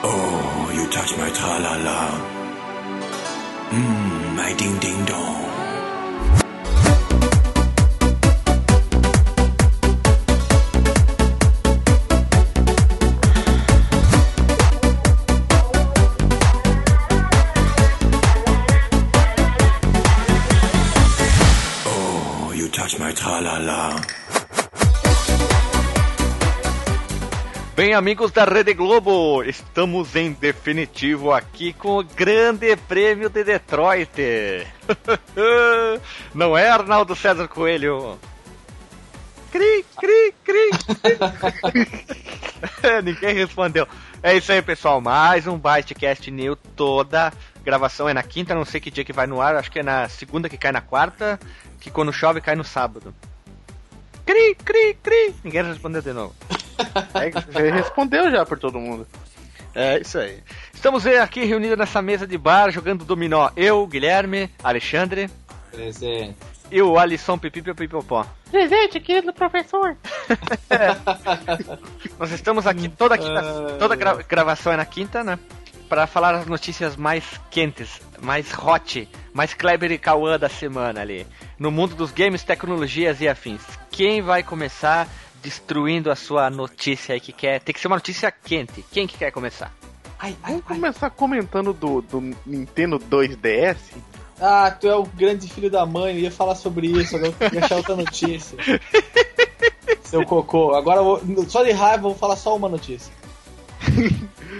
Oh, you touch my tra-la-la. Mmm, my ding-ding-dong. Bem, amigos da Rede Globo, estamos em definitivo aqui com o Grande Prêmio de Detroit. Não é, Arnaldo César Coelho? Cri, cri, cri. Ninguém respondeu. É isso aí, pessoal. Mais um Bytecast New. Toda gravação é na quinta, não sei que dia que vai no ar. Acho que é na segunda que cai na quarta. Que quando chove cai no sábado. Cri, cri, cri. Ninguém respondeu de novo. Ele respondeu já por todo mundo. É isso aí. Estamos aqui reunidos nessa mesa de bar jogando dominó. Eu, Guilherme, Alexandre Presente. e o Alisson Pipipi Pipopó. Presente, querido professor. Nós estamos aqui toda quinta, toda gra- gravação é na quinta, né? Para falar as notícias mais quentes, mais hot, mais Kleber e Cauã da semana ali. No mundo dos games, tecnologias e afins. Quem vai começar destruindo a sua notícia aí que quer? Tem que ser uma notícia quente. Quem que quer começar? Ai, ai, Vamos ai. começar comentando do, do Nintendo 2DS. Ah, tu é o grande filho da mãe, eu ia falar sobre isso, agora eu ia achar outra notícia. Seu cocô. Agora eu vou, só de raiva eu vou falar só uma notícia.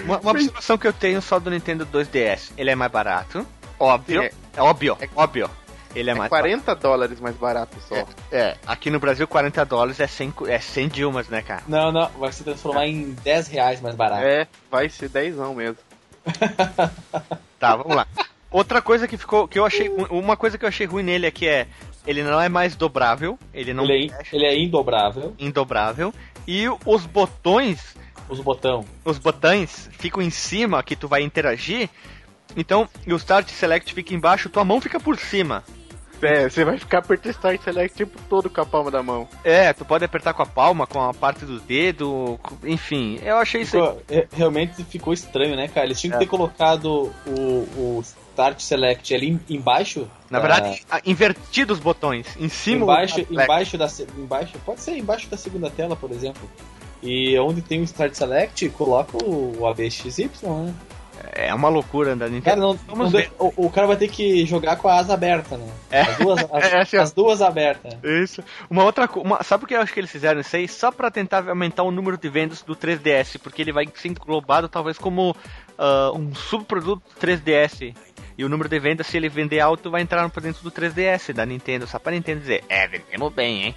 Uma, uma observação que eu tenho só do Nintendo 2DS. Ele é mais barato. Óbvio. É. É, óbvio. É óbvio. Ele é, É mais 40 dólares mais barato só. barato. É, aqui no Brasil 40 dólares é 100, cu- é 100 Dilmas, né, cara? Não, não, vai se transformar em 10 reais mais barato. É, vai ser 10 mesmo. Tá, vamos lá. Outra coisa que ficou, que eu achei, uma coisa que eu achei ruim nele é que é, ele não é mais dobrável, ele não Ele, é, ele é indobrável, indobrável e os botões, os botão. os botões ficam em cima que tu vai interagir. Então, e o Start Select fica embaixo, tua mão fica por cima. É, você vai ficar apertando Start Select o tempo todo com a palma da mão. É, tu pode apertar com a palma, com a parte do dedo, enfim, eu achei isso aí. Ficou- é, realmente ficou estranho, né, cara? Eles tinham É. que ter colocado o, o Start Select ali em- embaixo. Na da- verdade, a- invertido os botões, em cima embaixo, embaixo da embaixo pode ser embaixo da segunda tela por exemplo e onde tem o Start Select coloca o, o ABXY né É uma loucura da cara Nintendo. não, Vamos não o, o cara vai ter que jogar com a asa aberta né É. as duas as, É, assim, as duas abertas Isso. Uma outra coisa. Sabe por que eu acho que eles fizeram isso aí? Só pra tentar aumentar o número de vendas do 3DS, porque ele vai ser englobado talvez como ah, um subproduto do 3DS. E o número de vendas, se ele vender alto, vai entrar pra dentro do 3DS da Nintendo. Só pra Nintendo dizer, é, vendemos bem, hein?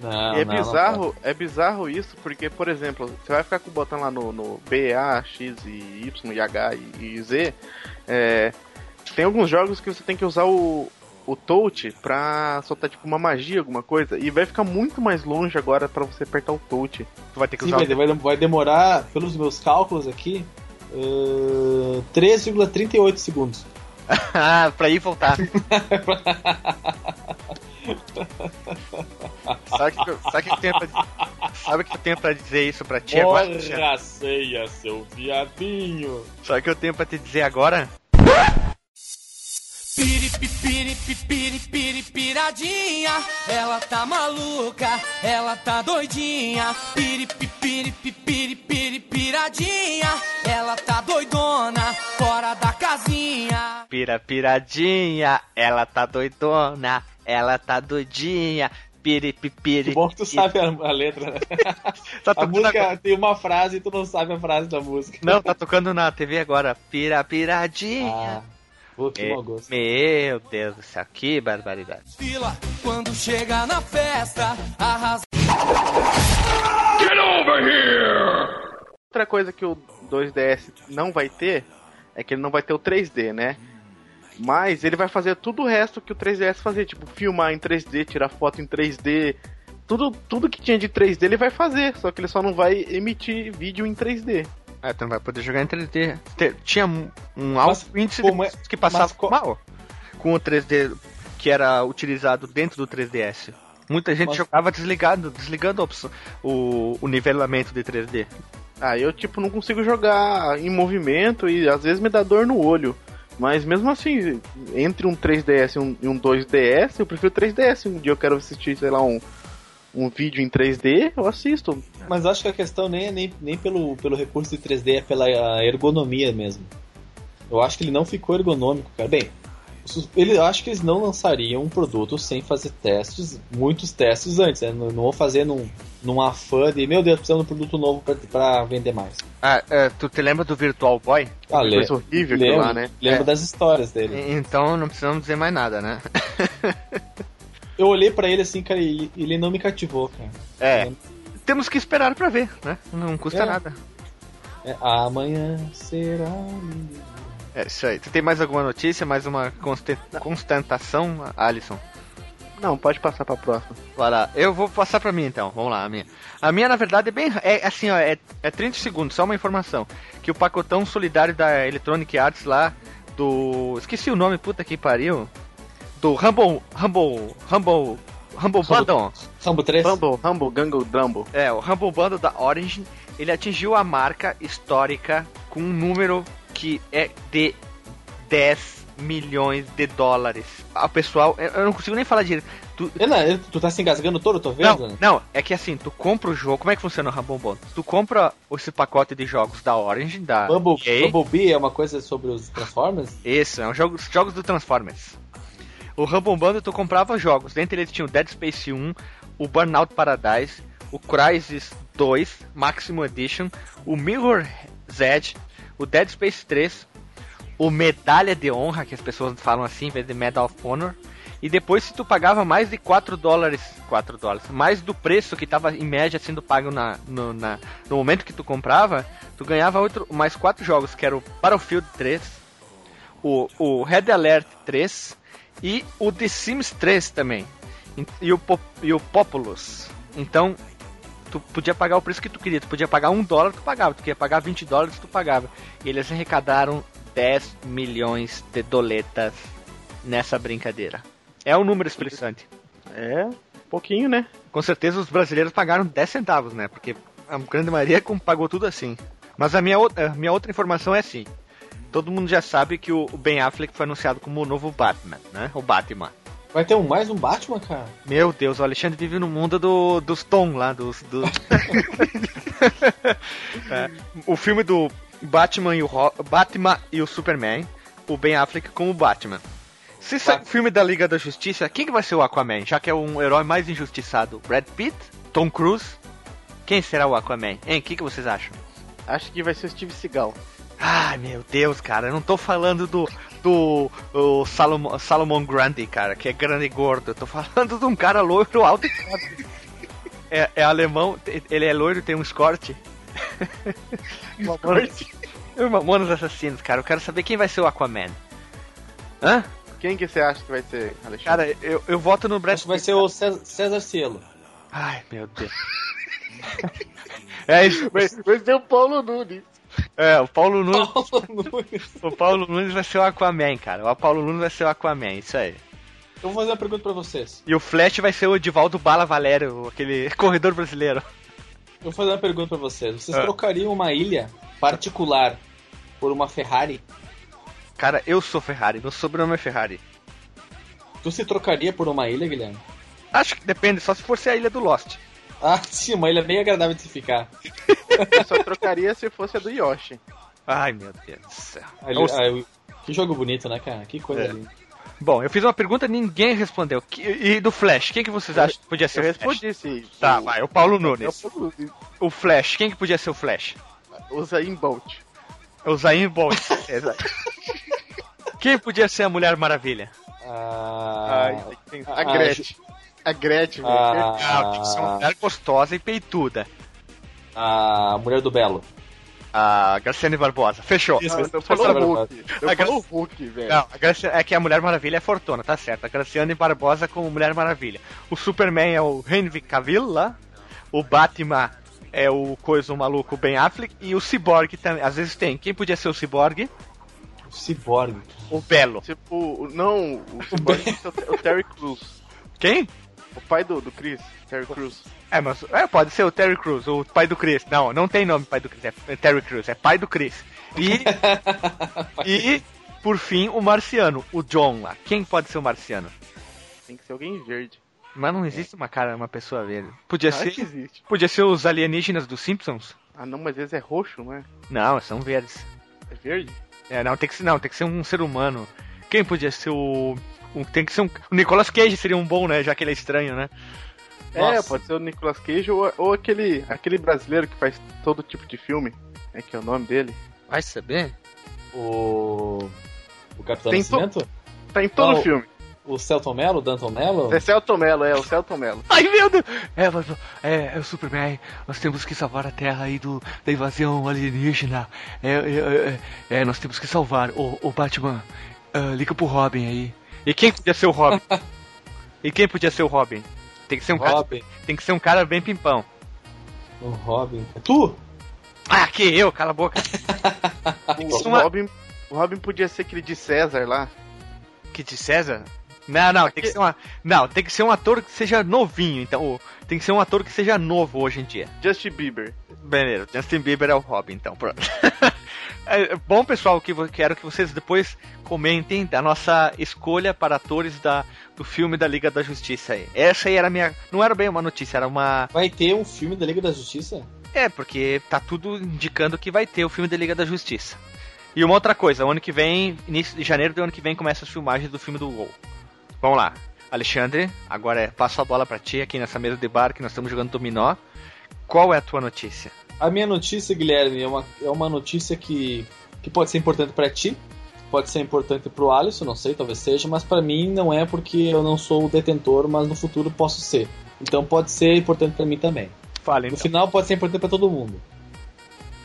Não, e é não, não bizarro, é bizarro isso, porque, por exemplo, você vai ficar com o botão lá no, no B, A, X e Y e H e, e Z. é, tem alguns jogos que você tem que usar o, o touch pra soltar tipo uma magia, alguma coisa, e vai ficar muito mais longe agora pra você apertar o touch. Tu vai ter que Sim, usar vai, o... vai, demorar pelos meus cálculos aqui uh, 3,38 segundos ah, pra ir e voltar. sabe o que, eu- sabe que pra? Sabe que eu tenho pra dizer isso pra ti agora? Porra, ceia, seu viadinho Sabe o que eu tenho pra te dizer agora? Piradinha, ela tá maluca, ela tá doidinha. Piradinha, ela tá doidona, fora da casinha. Pira piradinha, ela tá doidona, ela tá doidinha. Piripipiri. Que bom que tu sabe a, a letra, né? Tá A música agora. tem uma frase e tu não sabe a frase da música. Não, tá tocando na TV agora. Pira piradinha. Ah, pô, que mau gosto. Meu Deus do céu, que barbaridade. Fila, quando chega na festa, arrasa. Outra coisa que o 2DS não vai ter é que ele não vai ter o 3D, né? Mas ele vai fazer tudo o resto que o 3DS fazia, tipo filmar em 3D, tirar foto em 3D, tudo, tudo que tinha de 3D ele vai fazer, só que ele só não vai emitir vídeo em 3D. Ah, tu não vai poder jogar em 3D. Te- Tinha um, um Mas alto índice como de é- que passava mas mal com o 3D que era utilizado dentro do 3DS. Muita gente Mas- jogava desligado, desligando opção, o, o nivelamento de 3D. Ah, eu tipo não consigo jogar em movimento e às vezes me dá dor no olho. Mas mesmo assim, entre um 3DS e um, e um 2DS, eu prefiro 3DS. Um dia eu quero assistir, sei lá, um, um vídeo em 3D, eu assisto. Mas acho que a questão nem é nem, nem pelo, pelo recurso de 3D, é pela ergonomia mesmo. Eu acho que ele não ficou ergonômico, cara. Bem, ele acho que eles não lançariam um produto sem fazer testes, muitos testes antes. Né? Não, não vou fazer num, num afã de, meu Deus, precisamos de um produto novo para vender mais. Ah, é, tu te lembra do Virtual Boy? Ah, Coisa horrível lembro, lá, né? lembro É. das histórias dele. Então não precisamos dizer mais nada, né? Eu olhei pra ele assim, cara, e ele não me cativou, cara. É. Temos que esperar pra ver, né? Não custa É. nada. É, amanhã será. É isso aí. Tu tem mais alguma notícia, mais uma constatação, Alisson? Não, pode passar pra próxima. Vai lá. Eu vou passar pra mim então. Vamos lá, a minha. A minha, na verdade, é bem. É assim, ó, é, é 30 segundos, só uma informação. Que o pacotão solidário da Electronic Arts lá, do. Esqueci o nome, puta que pariu. Do Rumble. Rumble. Rumble. Rumble Bundle. Rambo 3? Humble, Humble, Gangle, Dumble. É, o Rumble Bundle da Origin, ele atingiu a marca histórica com um número que é de 10 milhões de dólares. O pessoal, eu não consigo nem falar direito. Tu, Renan, tu tá se engasgando todo, tô vendo? não, não, é que assim, tu compra o jogo, como é que funciona o Bundle? Tu compra esse pacote de jogos da Origin, da Bumble, Bumblebee é uma coisa sobre os Transformers? Isso, é um jogo, os jogos do Transformers. O Rumble Bundle tu comprava jogos, dentre eles tinha o Dead Space 1, o Burnout Paradise, o Crysis 2 Maximum Edition, o Mirror Edge, o Dead Space 3, o Medalha de Honra, que as pessoas falam assim, em vez de Medal of Honor. E depois se tu pagava mais de 4 dólares, 4 dólares, mais do preço que estava em média sendo pago na, no, na- no momento que tu comprava, tu ganhava outro, mais 4 jogos, que era o Battlefield 3, o, o Red Alert 3 e o The Sims 3 também. E- o, e o Populous. Então, tu podia pagar o preço que tu queria. Tu podia pagar um dólar, tu pagava. Tu queria pagar 20 dólares, tu pagava. E eles arrecadaram 10 milhões de doletas nessa brincadeira. É um número expressante. É, pouquinho, né? Com certeza os brasileiros pagaram 10 centavos, né? Porque a grande maioria pagou tudo assim. Mas a minha, outra- a minha outra informação é assim. Todo mundo já sabe que o o Ben Affleck foi anunciado como o novo Batman, né? O Batman. Vai ter um, mais um Batman, cara? Meu Deus, o Alexandre vive no mundo do, dos Tom lá, dos. do- É, o filme do Batman e o Batman e o Superman, o Ben Affleck como Batman. Se sair o filme da Liga da Justiça, quem que vai ser o Aquaman? Já que é um herói mais injustiçado, Brad Pitt, Tom Cruise, quem será o Aquaman? Hein, o que, que vocês acham? Acho que vai ser o Steve Seagal. Ai, meu Deus, cara, eu não tô falando do do o Salomon, Salomon Grande, cara, que é grande e gordo. Eu tô falando de um cara loiro, alto e forte. É, é alemão, ele é loiro, tem um escorte. Mamonas, Mamonas Assassinos, cara. Eu quero saber quem vai ser o Aquaman. Hã? Quem que você acha que vai ser, Alexandre? Cara, eu, eu voto no Brad Acho que vai ser o César, César Cielo. Ai, meu Deus. é isso. vai, vai ser o Paulo Nunes. É, o Paulo Nunes. Paulo Nunes. O Paulo Nunes vai ser o Aquaman, cara. O Paulo Nunes vai ser o Aquaman, isso aí. Eu vou fazer uma pergunta pra vocês. E o Flash vai ser o Edivaldo Bala Valério, aquele corredor brasileiro. Eu vou fazer uma pergunta pra vocês. Vocês Ah. trocariam uma ilha particular por uma Ferrari? Cara, eu sou Ferrari, meu sobrenome é Ferrari. Tu se trocaria por uma ilha, Guilherme? Acho que depende, só se for ser a ilha do Lost. Ah, sim, uma ilha bem agradável de se ficar. Eu só trocaria se fosse a do Yoshi. Ai, meu Deus do céu. A ah, eu- que jogo bonito, né, cara? Que coisa É. linda. Bom, eu fiz uma pergunta e ninguém respondeu. Que- E do Flash, quem que vocês acham que podia ser Eu o Flash? respondi sim. Tá, O- vai, o Paulo É o Nunes. Paulo Nunes. O Flash, quem que podia ser o Flash? O Zayn Bolt. O Zayn Bolt. Exato. Quem podia ser a Mulher Maravilha? Ah, Ai, tem que pensar. a ah, Gretchen. A Gretchen, velho. ah, Ah, tem que ser uma mulher gostosa e peituda. a Mulher do Belo. A Graciane Barbosa. Fechou. Isso, Eu falou o Hulk. Eu A Gra- falo Hulk, velho. Não, a Graci- é que a Mulher Maravilha é Fortuna, tá certo. A Graciane Barbosa como Mulher Maravilha. O Superman é o Henry Cavill lá. O Batman é o coisa o maluco Ben Affleck. E o Cyborg também. Às vezes tem. Quem podia ser o Cyborg? O Cyborg. O Belo. Tipo, o- não, o Cyborg é o- o Terry Crews. Quem? O pai do, do Chris, Terry Crews. É, mas é, pode ser o Terry Crews, o pai do Chris. Não, não tem nome pai do Chris, é Terry Crews, é pai do Chris. E, e por fim, o marciano, o John lá. Quem pode ser o marciano? Tem que ser alguém verde. Mas não existe uma cara, uma pessoa verde. Podia Acho ser, que existe. podia ser os alienígenas dos Simpsons? Ah, não, mas às vezes é roxo, não é? Não, são verdes. É verde? É, não, tem que ser, não, tem que ser um ser humano. Quem podia ser o- tem que ser um, o Nicolas Cage seria um bom, né, já que ele é estranho, né? É, Nossa. pode ser o Nicolas Cage ou, ou aquele, aquele brasileiro que faz todo tipo de filme. É que é o nome dele. Vai saber? O. O Capitão Tem to- Nascimento? Tá em todo Não. filme. O Celton Mello, o Danton Mello? É Celton Mello, é o Celton Mello. Ai, meu Deus! É, mas, é, é o Superman, nós temos que salvar a Terra aí do, da invasão alienígena. É, é, é, é, nós temos que salvar o, o Batman. ah, liga pro Robin aí. E quem podia ser o Robin? e quem podia ser o Robin? Tem que ser um cara, Robin. tem que ser um cara bem pimpão. O Robin. É tu? Ah, que eu, cala a boca. O, uma- Robin, o Robin podia ser aquele de César lá. Que de César? Não, não, tem que ser uma, não, tem que ser um ator que seja novinho, então, tem que ser um ator que seja novo hoje em dia. Justin Bieber. Beleza, Justin Bieber é o Robin, então, pronto. É, bom, pessoal, que quero que vocês depois comentem da nossa escolha para atores da, do filme da Liga da Justiça aí. Essa aí era a minha. Não era bem uma notícia, era uma. Vai ter um filme da Liga da Justiça? É, porque tá tudo indicando que vai ter o filme da Liga da Justiça. E uma outra coisa, o ano que vem, início de janeiro do ano que vem, começa as filmagens do filme do Gol. Vamos lá. Alexandre, agora é, passo a bola pra ti aqui nessa mesa de bar que nós estamos jogando dominó. Qual é a tua notícia? A minha notícia, Guilherme, é uma, é uma notícia que, que pode ser importante pra ti, pode ser importante pro Alisson, não sei, talvez seja, mas pra mim não é porque eu não sou o detentor, mas no futuro posso ser. Então pode ser importante pra mim também. Fala, No então. final pode ser importante pra todo mundo.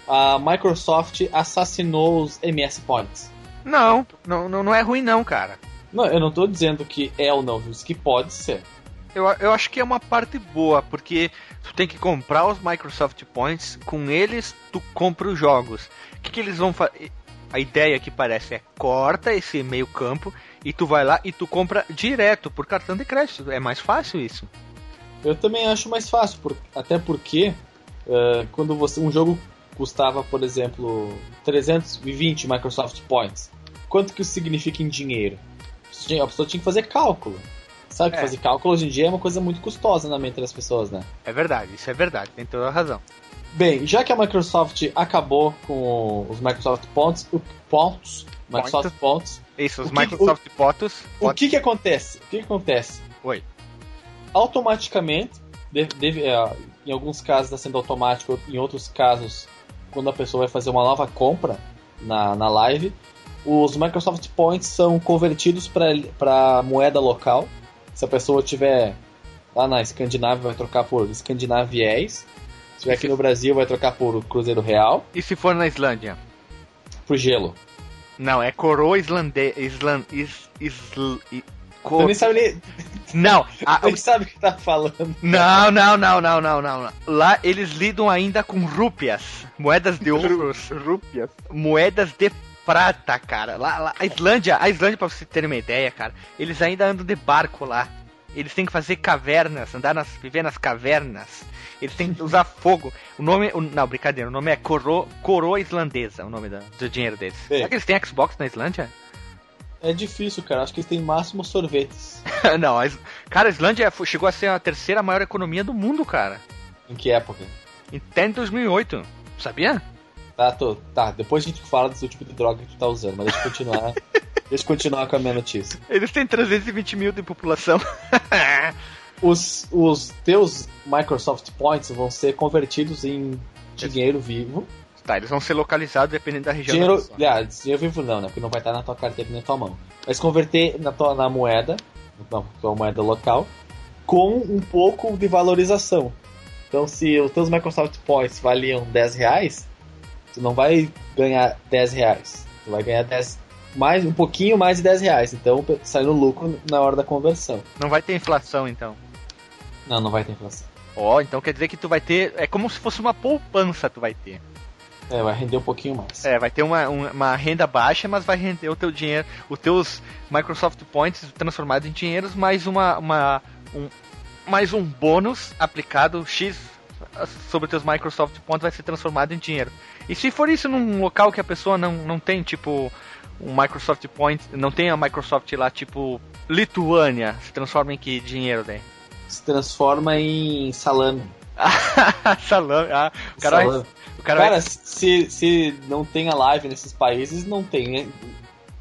A Microsoft assassinou os MS Points. Não, não, não, é ruim não, cara. Não, eu não tô dizendo que é ou não, que pode ser. Eu, eu acho que é uma parte boa, porque tu tem que comprar os Microsoft Points, com eles tu compra os jogos. O que, que eles vão fazer? A ideia que parece é corta esse meio campo e tu vai lá e tu compra direto por cartão de crédito. É mais fácil isso. Eu também acho mais fácil, por- até porque eh, quando você um jogo custava, por exemplo, 320 Microsoft Points, quanto que isso significa em dinheiro? A pessoa tinha que fazer cálculo. Sabe que É. fazer cálculo hoje em dia é uma coisa muito custosa na mente das pessoas, né? É verdade, isso é verdade, tem toda a razão. Bem, já que a Microsoft acabou com os Microsoft Points, o, pontos, Microsoft Points, Isso, os Microsoft Potos. o que que acontece? O que que acontece? Oi. automaticamente, de- deve- é, em alguns casos está sendo automático, em outros casos, quando a pessoa vai fazer uma nova compra na, na live, os Microsoft Points são convertidos para moeda local. Se a pessoa tiver lá na Escandinávia, vai trocar por Escandinaviés. Se estiver aqui no Brasil, vai trocar por Cruzeiro Real, E se for na Islândia? por gelo. Não, é coroa islandesa. Islan, is, isl, i- co- Você nem sabe, nem, Não, a- nem sabe o que tá falando. Não, não, não, não, não, não. Lá eles lidam ainda com rúpias, moedas de ouros, Rúpias. moedas de prata, cara. Lá, lá, a Islândia, a Islândia, pra você ter uma ideia, cara, eles ainda andam de barco lá. Eles têm que fazer cavernas, andar nas, viver nas cavernas. Eles têm que usar fogo. O nome, o- não, brincadeira, o nome é coro, coroa islandesa, o nome da- do dinheiro deles. Será que eles têm Xbox na Islândia? É difícil, cara. Acho que eles têm máximo sorvetes. não, a cara, a Islândia chegou a ser a terceira maior economia do mundo, cara. Em que época? Até em 2008. Sabia? Tá, tô, tá, depois a gente fala do seu tipo de droga que tu tá usando, mas deixa eu continuar. deixa eu continuar com a minha notícia. Eles têm 320 mil de população. Os, os teus Microsoft Points vão ser convertidos em dinheiro vivo. tá, eles vão ser localizados dependendo da região. Dinheiro, da pessoa. aliás, dinheiro vivo não, né? Porque não vai estar na tua carteira nem na tua mão. Mas converter na, tua, na moeda, na tua moeda local, com um pouco de valorização. Então, se os teus Microsoft Points valiam 10 reais, tu não vai ganhar 10 reais. Tu vai ganhar 10, mais, um pouquinho mais de 10 reais. Então, sai no lucro na hora da conversão. Não vai ter inflação, então. Não, não vai ter inflação. Ó, então quer dizer que tu vai ter. É como se fosse uma poupança tu vai ter. É, vai render um pouquinho mais. É, vai ter uma, um- uma renda baixa, mas vai render o teu dinheiro, os teus Microsoft Points transformados em dinheiros, mais uma, uma, um- mais um bônus aplicado X sobre teus Microsoft Points vai ser transformado em dinheiro. E se for isso num local que a pessoa não, não tem, tipo, um Microsoft Point, não tem a Microsoft lá, tipo, Lituânia, se transforma em que dinheiro daí? Se transforma em salame. Salame, ah, o cara, Salame. o cara, Cara, se, se não tem a live nesses países, não tem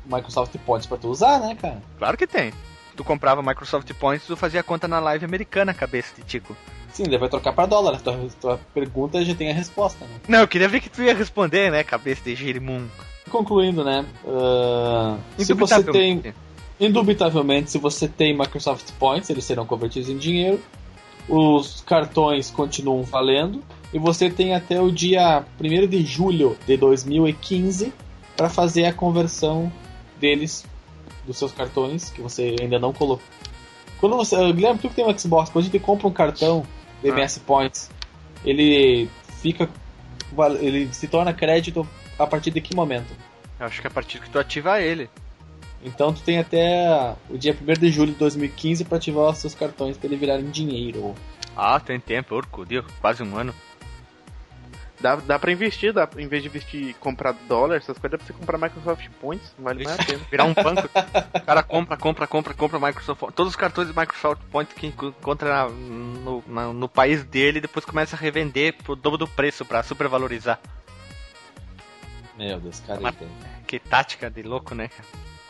Microsoft Points pra tu usar, né, cara? claro que tem. Tu comprava Microsoft Points, tu fazia conta na live americana, cabeça de tico. Sim, daí vai trocar pra dólar. Tua, tua pergunta já tem a resposta, né? Não, eu queria ver que tu ia responder, né, cabeça de girimum. Concluindo, né? ah, se você tem. Indubitavelmente. Indubitavelmente, se você tem Microsoft Points, eles serão convertidos em dinheiro. Os cartões continuam valendo. E você tem até o dia 1 de julho de 2015 para fazer a conversão deles, dos seus cartões, que você ainda não colocou. Quando você. Guilherme, tu que tem um Xbox, quando a gente compra um cartão de Ah. MS Points, ele fica. Ele se torna crédito a partir de que momento? Eu acho que é a partir que tu ativa ele. Então tu tem até o dia 1 de julho de 2015 para ativar os seus cartões para ele virarem dinheiro. Ah, tem tempo, orco, deu quase um ano. Dá, dá pra investir, dá, em vez de investir comprar dólar, essas coisas, dá pra você comprar Microsoft Points, vale mais a pena. Virar um banco. o cara compra, compra, compra, compra Microsoft. Todos os cartões de Microsoft Points que enco- encontra na- no, no país dele e depois começa a revender pro dobro do preço pra supervalorizar. Meu Deus, cara, Que tática de louco, né?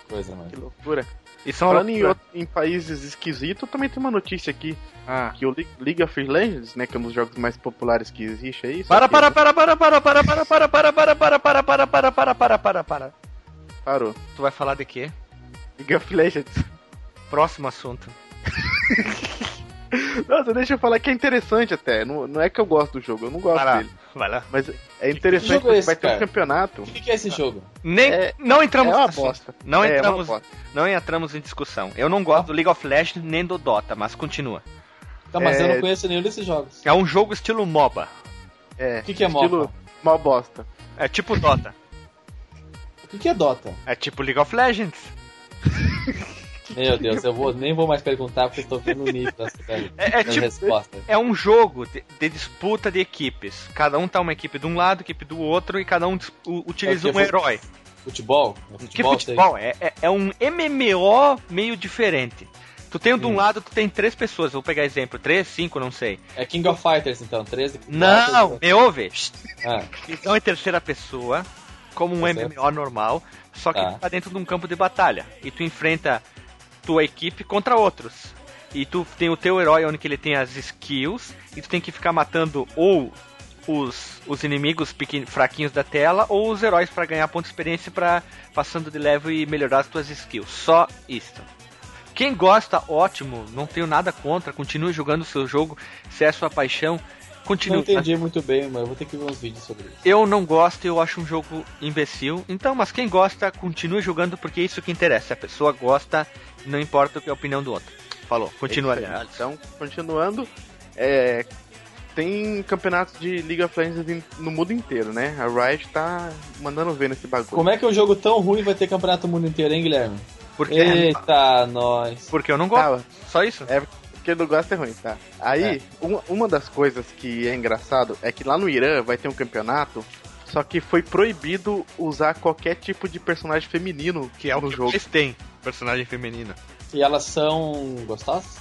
coisa mais. Que loucura. É uma Falando em, em países esquisitos, também tem uma notícia aqui. Ah. Que o Le- League of Legends, né, que é um dos jogos mais populares que existe aí. Para, para, para, para, para, para, para, para, para, para, para, para, para, para, para, para, para, para. Parou. Tu vai falar de quê? League of Legends. Próximo assunto. Nossa, deixa eu falar que é interessante até. Não, não é que eu gosto do jogo, eu não gosto Vai lá, dele. vai lá. Mas é interessante é porque esse, vai ter um campeonato. O que, que é esse jogo? Nem, É- não É entramos uma no assunto. bosta. Não É, é uma entramos, bosta. não entramos em discussão. Eu não gosto do League of Legends nem do Dota, mas continua. Tá, mas É- eu não conheço nenhum desses jogos. É um jogo estilo MOBA. É. O que que é estilo MOBA? Mal bosta. É tipo Dota. O que, que é Dota? É tipo League of Legends. Meu Deus, eu vou, nem vou mais perguntar porque eu tô vendo o nível das, É, é tipo- respostas. É um jogo de, de disputa de equipes. Cada um tá uma equipe de um lado, equipe do outro, e cada um utiliza É um é herói. Futebol? É Que futebol, futebol? É, é, é um MMO meio diferente. Tu tem de um Hum. lado, tu tem três pessoas. Vou pegar exemplo. Três, cinco, não sei. É King of Fighters, então, 13 Não, me ouve. Ah, Então é terceira pessoa, como um Tá. MMO normal, só que Tá. tu tá dentro de um campo de batalha. E tu enfrenta tua equipe contra outros. E tu tem o teu herói onde que ele tem as skills, e tu tem que ficar matando ou os, os inimigos pequen, fraquinhos da tela, ou os heróis pra ganhar ponto de experiência pra passando de level e melhorar as tuas skills. Só isso. Quem gosta, ótimo, não tenho nada contra, continue jogando o seu jogo, se é a sua paixão, não continue. entendi muito bem, mas eu vou ter que ver uns vídeos sobre isso. Eu não gosto, eu acho um jogo imbecil. Então, mas quem gosta, continue jogando porque é isso que interessa. A pessoa gosta, não importa o que é a opinião do outro. Falou, continua. É. Então, continuando, é, tem campeonatos de League of Legends no mundo inteiro, né? A Riot tá mandando ver nesse bagulho. Como é que um jogo tão ruim vai ter campeonato no mundo inteiro, hein, Guilherme? Porque, Eita, nós. porque eu não gosto. Tá, Só isso. É porque não gosta é ruim, tá? Aí, É. uma, uma das coisas que é engraçado é que lá no Irã vai ter um campeonato, só que foi proibido usar qualquer tipo de personagem feminino Que é o que jogo. eles têm, personagem feminina. E elas são gostosas?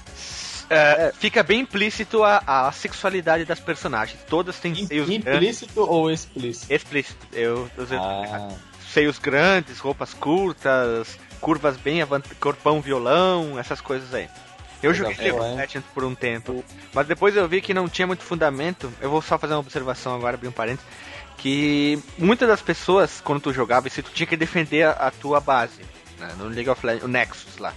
É, Fica bem implícito a, a sexualidade das personagens. Todas têm seios grandes. Implícito ou explícito? Explícito. Eu, eu, Ah, Seios grandes, roupas curtas, curvas bem avant... corpão violão, essas coisas aí. Eu joguei League of? Legends por um tempo, mas depois eu vi que não tinha muito fundamento. Eu vou só fazer uma observação agora, abrir um parênteses. Que muitas das pessoas, quando tu jogava, isso, tu tinha que defender a, a tua base. né, no League of Legends, o Nexus lá.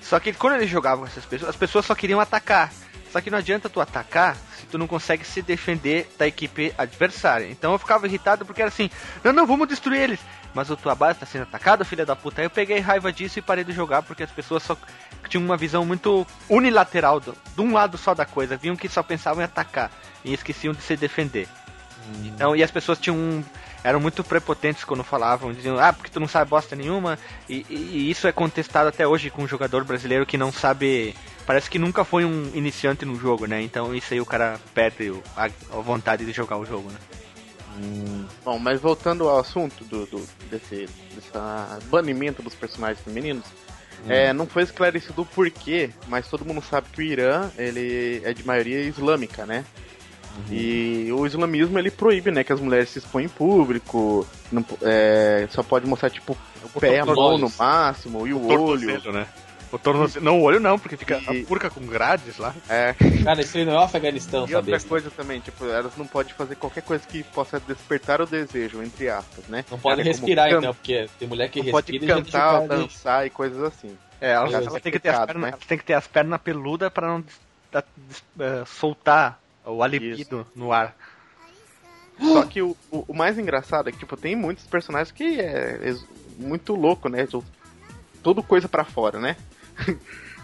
Só que quando eles jogavam com essas pessoas, as pessoas só queriam atacar. Só que não adianta tu atacar se tu não consegue se defender da equipe adversária. Então eu ficava irritado porque era assim, não, não, vamos destruir eles. Mas a tua base tá sendo atacada, filha da puta. Aí eu peguei raiva disso e parei de jogar porque as pessoas só tinham uma visão muito unilateral do- de um lado só da coisa. Viam que só pensavam em atacar e esqueciam de se defender. Então, e as pessoas tinham um- eram muito prepotentes quando falavam, diziam, ah, porque tu não sabe bosta nenhuma, e, e- e isso é contestado até hoje com um jogador brasileiro que não sabe, parece que nunca foi um iniciante no jogo, né? Então isso aí o cara perde a, a vontade de jogar o jogo, né? Bom, mas voltando ao assunto do, do- desse, desse banimento dos personagens femininos, é, não foi esclarecido o porquê, mas todo mundo sabe que o Irã ele é de maioria islâmica, né? E o islamismo ele proíbe, né, que as mulheres se exponham em público, não é, só pode mostrar tipo o pé, a mão no máximo e o olho. né? O tornozelo, não o olho não, porque fica E- a purca com grades lá. É, Cara, isso aí não é o Afeganistão, E sabe? outra coisa também, tipo, elas não podem fazer qualquer coisa que possa despertar o desejo, entre aspas, né? Não pode É respirar, can- então, porque tem mulher que Não respira pode e cantar, dançar e coisas assim. É, elas, Beleza. elas têm que ter as Complicado, pernas, né? elas têm que ter as pernas peludas para não da- eh, soltar o alibido no ar. Só que o, o, o mais engraçado é que, tipo, tem muitos personagens que é ex- muito louco, né? Tudo coisa pra fora, né?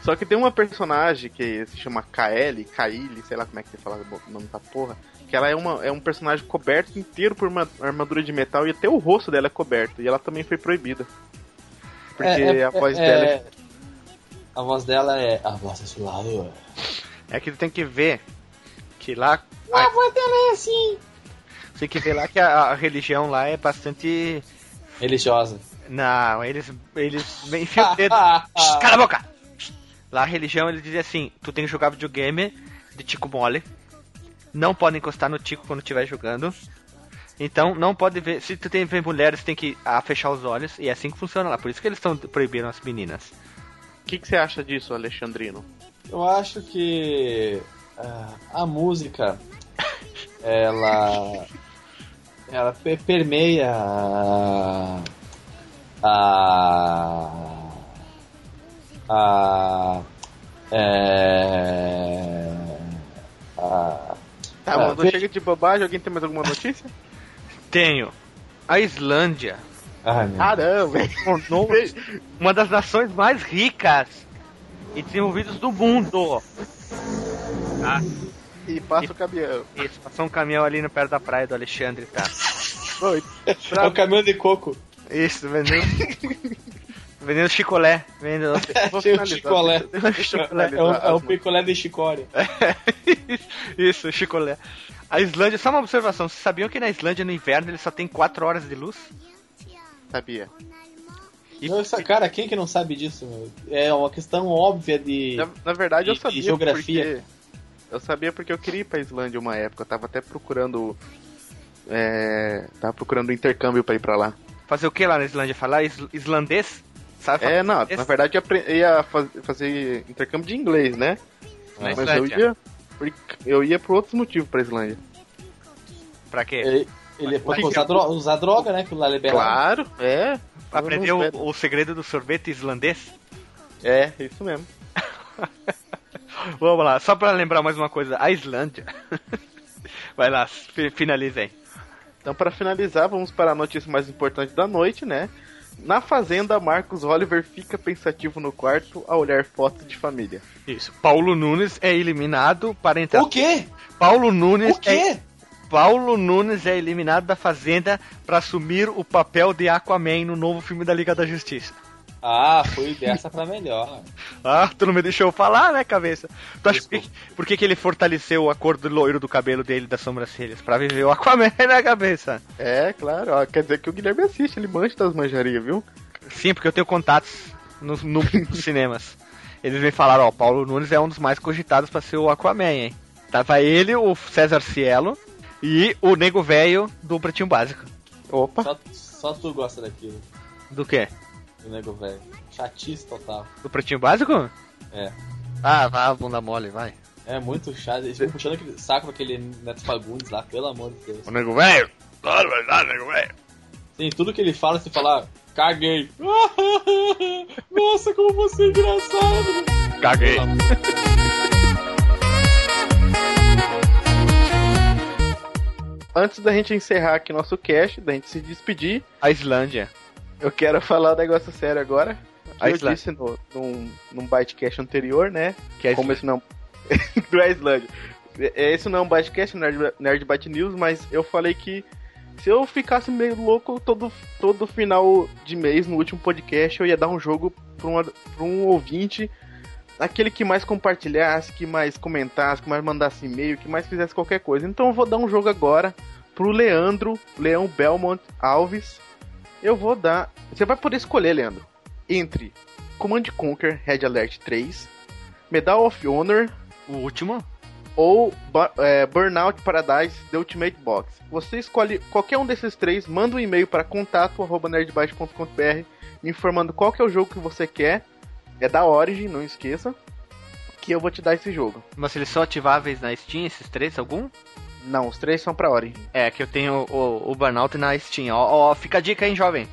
Só que tem uma personagem que se chama Kaeli, Kaili, sei lá como é que você fala o nome da porra. Que ela é, uma, é um personagem coberto inteiro por uma armadura de metal e até o rosto dela é coberto. E ela também foi proibida. Porque É, é, a voz é- dela é A voz dela é. A voz desse lado. É que tu tem que ver que lá. A voz dela é assim. Tem que ver lá que a, a religião lá é bastante. Religiosa. Não, eles. Eles enfiam o dedo. Cala a boca! Lá a religião ele dizia assim: tu tem que jogar videogame de tico mole. Não pode encostar no tico quando estiver jogando. Então não pode ver. Se tu tem ver mulheres, tem que ah, fechar os olhos. E é assim que funciona lá. Por isso que eles estão proibindo as meninas. O que, que você acha disso, Alexandrino? Eu acho que ah, a música ela ela pe- permeia a a, a é, a Tá, Ah, mano, veja- chega de bobagem. Alguém tem mais alguma notícia? Tenho. A Islândia. Ai, Caramba! tornou uma das nações mais ricas e desenvolvidas do mundo. Ah, E passa o caminhão. isso, passou um caminhão ali no perto da praia do Alexandre, tá? Oi, É o caminhão de coco. Isso, vendendo. vendendo chicolé. Vendendo. vou finalizar. de chicolé. Deixa eu É, um, é as- picolé de chicória. Isso, chicolé. A Islândia, só uma observação, vocês sabiam que na Islândia no inverno ele só tem 4 horas de luz? Sabia. E- Nossa, cara, quem que não sabe disso? É uma questão óbvia de. Na, na verdade, eu E- e sabia. geografia? Porque, eu sabia porque eu queria ir pra Islândia uma época. Eu tava até procurando. É, tava procurando intercâmbio pra ir pra lá. Fazer o que lá na Islândia? Falar is- islandês? Sabe falar É, não, islandês? na verdade eu ia faz- fazer intercâmbio de inglês, né? Na Mas eu ia. Eu ia por outros motivos pra Islândia. Pra quê? Ele, ele é pra usar, dro- usar droga, né? Que lá é liberado. Claro, é. Pra aprender o, o segredo do sorvete islandês? É, isso mesmo. Vamos lá, só pra lembrar mais uma coisa, a Islândia. Vai lá, fi- finaliza aí. Então, para finalizar, vamos para a notícia mais importante da noite, né? Na fazenda, Marcos Oliver fica pensativo no quarto ao olhar fotos de família. Isso. Paulo Nunes é eliminado para entrar. O quê? Paulo Nunes O quê? É... Paulo Nunes é eliminado da Fazenda para assumir o papel de Aquaman no novo filme da Liga da Justiça. Ah, foi dessa pra melhor. Ah, tu não me deixou falar, né, cabeça? Tu acha por que, por que, que ele fortaleceu a cor do loiro do cabelo dele e das sobrancelhas? Pra viver o Aquaman, né, cabeça? É, claro, ó, quer dizer que o Guilherme assiste, ele mancha das manjarias, viu? Sim, porque eu tenho contatos no, no- nos cinemas. Eles me falaram, ó, Paulo Nunes é um dos mais cogitados pra ser o Aquaman, hein? Tava ele, o César Cielo e o Nego Velho do Pretinho Básico. Opa, Só, só tu gosta daquilo, Do quê? Do nego velho. Chatice total. Do Pretinho Básico? É. Ah, vá, bunda mole, vai. É muito chato. Eles ficam puxando aquele saco daquele Neto Fagundes lá, pelo amor de Deus. O Nego Velho? Claro, vai lá, Nego Velho. Tem tudo que ele fala, se falar, caguei. Nossa, como você é engraçado. Caguei. antes da gente encerrar aqui nosso cast, da gente se despedir, A Islândia. Eu quero falar um negócio sério agora. Que eu disse no, num, num Bytecast anterior, né? Que é Como esse não. é Islândia. Esse não é um Bytecast, Nerd, Nerd Byte News, mas eu falei que Se eu ficasse meio louco todo, todo final de mês, no último podcast, eu ia dar um jogo pra, uma, pra um ouvinte, aquele que mais compartilhasse, que mais comentasse, que mais mandasse e-mail, que mais fizesse qualquer coisa. Então eu vou dar um jogo agora pro Leandro, Leão Belmont Alves. Eu vou dar. Você vai poder escolher, Leandro, entre Command Conquer Red Alert 3, Medal of Honor O último? ou é, Burnout Paradise The Ultimate Box. Você escolhe qualquer um desses três, manda um e-mail para contato@nerdbyte.com.br informando qual que é o jogo que você quer. É da Origin, não esqueça. Que eu vou te dar esse jogo. Mas eles são ativáveis na Steam, esses três, algum? Não, os três são pra Origin. É, que eu tenho o, o Burnout na Steam. Ó, ó, fica a dica, hein, jovem.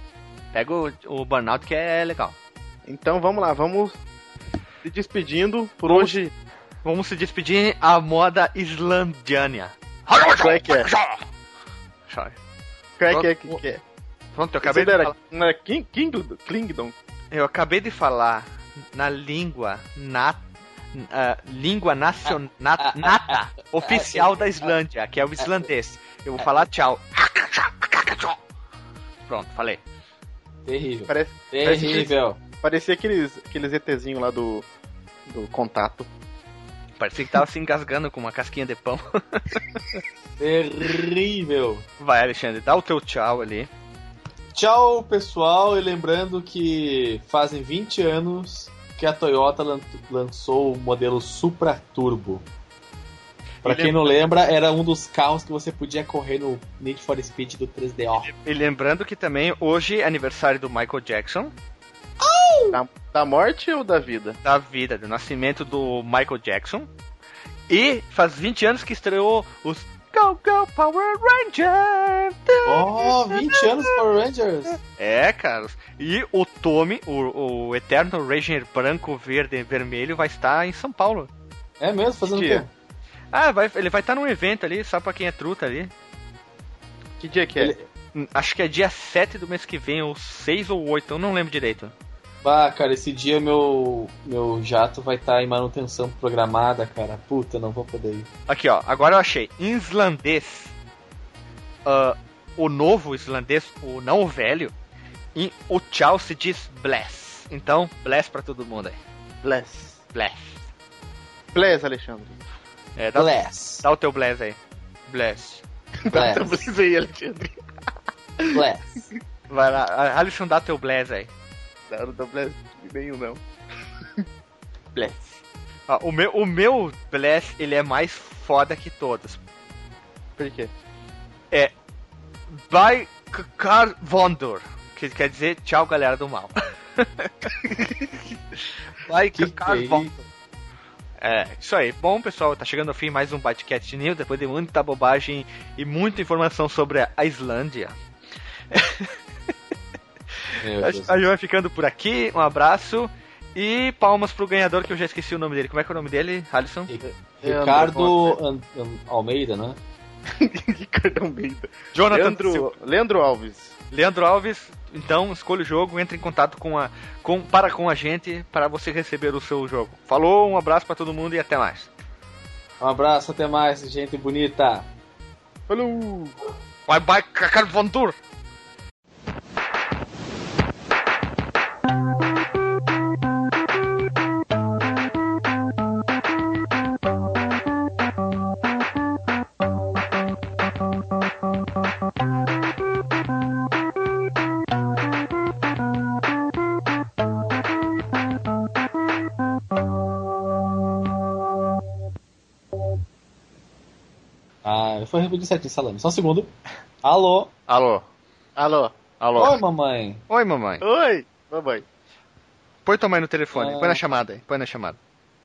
Pega o, o Burnout que é legal. Então vamos lá, vamos se despedindo. Por Vamos- hoje, Vamos se despedir a moda islandiana. qual é que é? Qual é que é que que é? Pronto, eu acabei, de falar, é King, King, Kingdom? eu acabei de falar na língua nat, ah, língua nacion, nat- nata oficial da Islândia, que é o islandês. Eu vou falar tchau. Pronto, falei. Terrível. Parece, Terrível. parecia aqueles, aqueles ETzinhos lá do, do contato. Parecia que tava se engasgando com uma casquinha de pão. Terrível. Vai, Alexandre, dá o teu tchau ali. Tchau, pessoal. E lembrando que fazem 20 anos que a Toyota lan- lançou o modelo Supra Turbo. Pra quem não lembra, era um dos carros que você podia correr no Need for Speed do 3DO. E lembrando que também hoje é aniversário do Michael Jackson, Da, da morte ou da vida? da vida, do nascimento do Michael Jackson. E faz 20 anos que estreou os Go Go Power Rangers! Oh, 20 anos Power Rangers! É, caras. E o Tommy, o, o eterno Ranger branco, verde e vermelho, vai estar em São Paulo. É mesmo? Fazendo o quê? dia? Ah, vai, ele vai estar num evento ali, só pra quem é truta ali. Que dia que é? Ele- Hum, Acho que é dia 7 do mês que vem, ou 6 ou 8, eu não lembro direito. Bah, cara, esse dia meu, meu jato vai estar em manutenção programada, cara. Puta, não vou poder ir. Aqui, ó, agora eu achei. Em islandês, ah, o novo islandês, o não o velho, em o tchau se diz bless. Então, bless pra todo mundo aí. Bless. Bless. Bless, Alexandre. É, dá, Bless. dá o teu bless aí. Bless. Dá teu Bless. bless aí, Alexandre. Bless. Vai lá, a- Alisson, dá teu bless aí. Não, não bless nenhum, não. Bless. Ó, o, meu, o meu bless, ele é mais foda que todos. Por quê? By Kakar Vondor. Que quer dizer tchau, galera do mal. By é Vondor. É, isso aí. Bom, pessoal, tá chegando ao fim mais um Batcat News, depois de muita bobagem e muita informação sobre a Islândia. A gente vai ficando por aqui, um abraço e palmas pro ganhador que eu já esqueci o nome dele. Como é que é o nome dele, Alisson? Ricardo Almeida, né? Ricardo Almeida. Jonathan Leandro, Silva. Leandro Alves. Leandro Alves, então escolha o jogo, entre em contato com a, com, para com a gente para você receber o seu jogo. Falou, um abraço para todo mundo e até mais. Um abraço, até mais, gente bonita. Falou! Bye bye, Kakar Vondur! Fui repetir certinho, salame. Só um segundo. Alô? Alô, Alô? alô. Oi, mamãe. Oi, mamãe. Oi! Mamãe. Põe tua mãe no telefone, Ah. põe na chamada aí, põe na chamada.